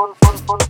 fun, fun, fun.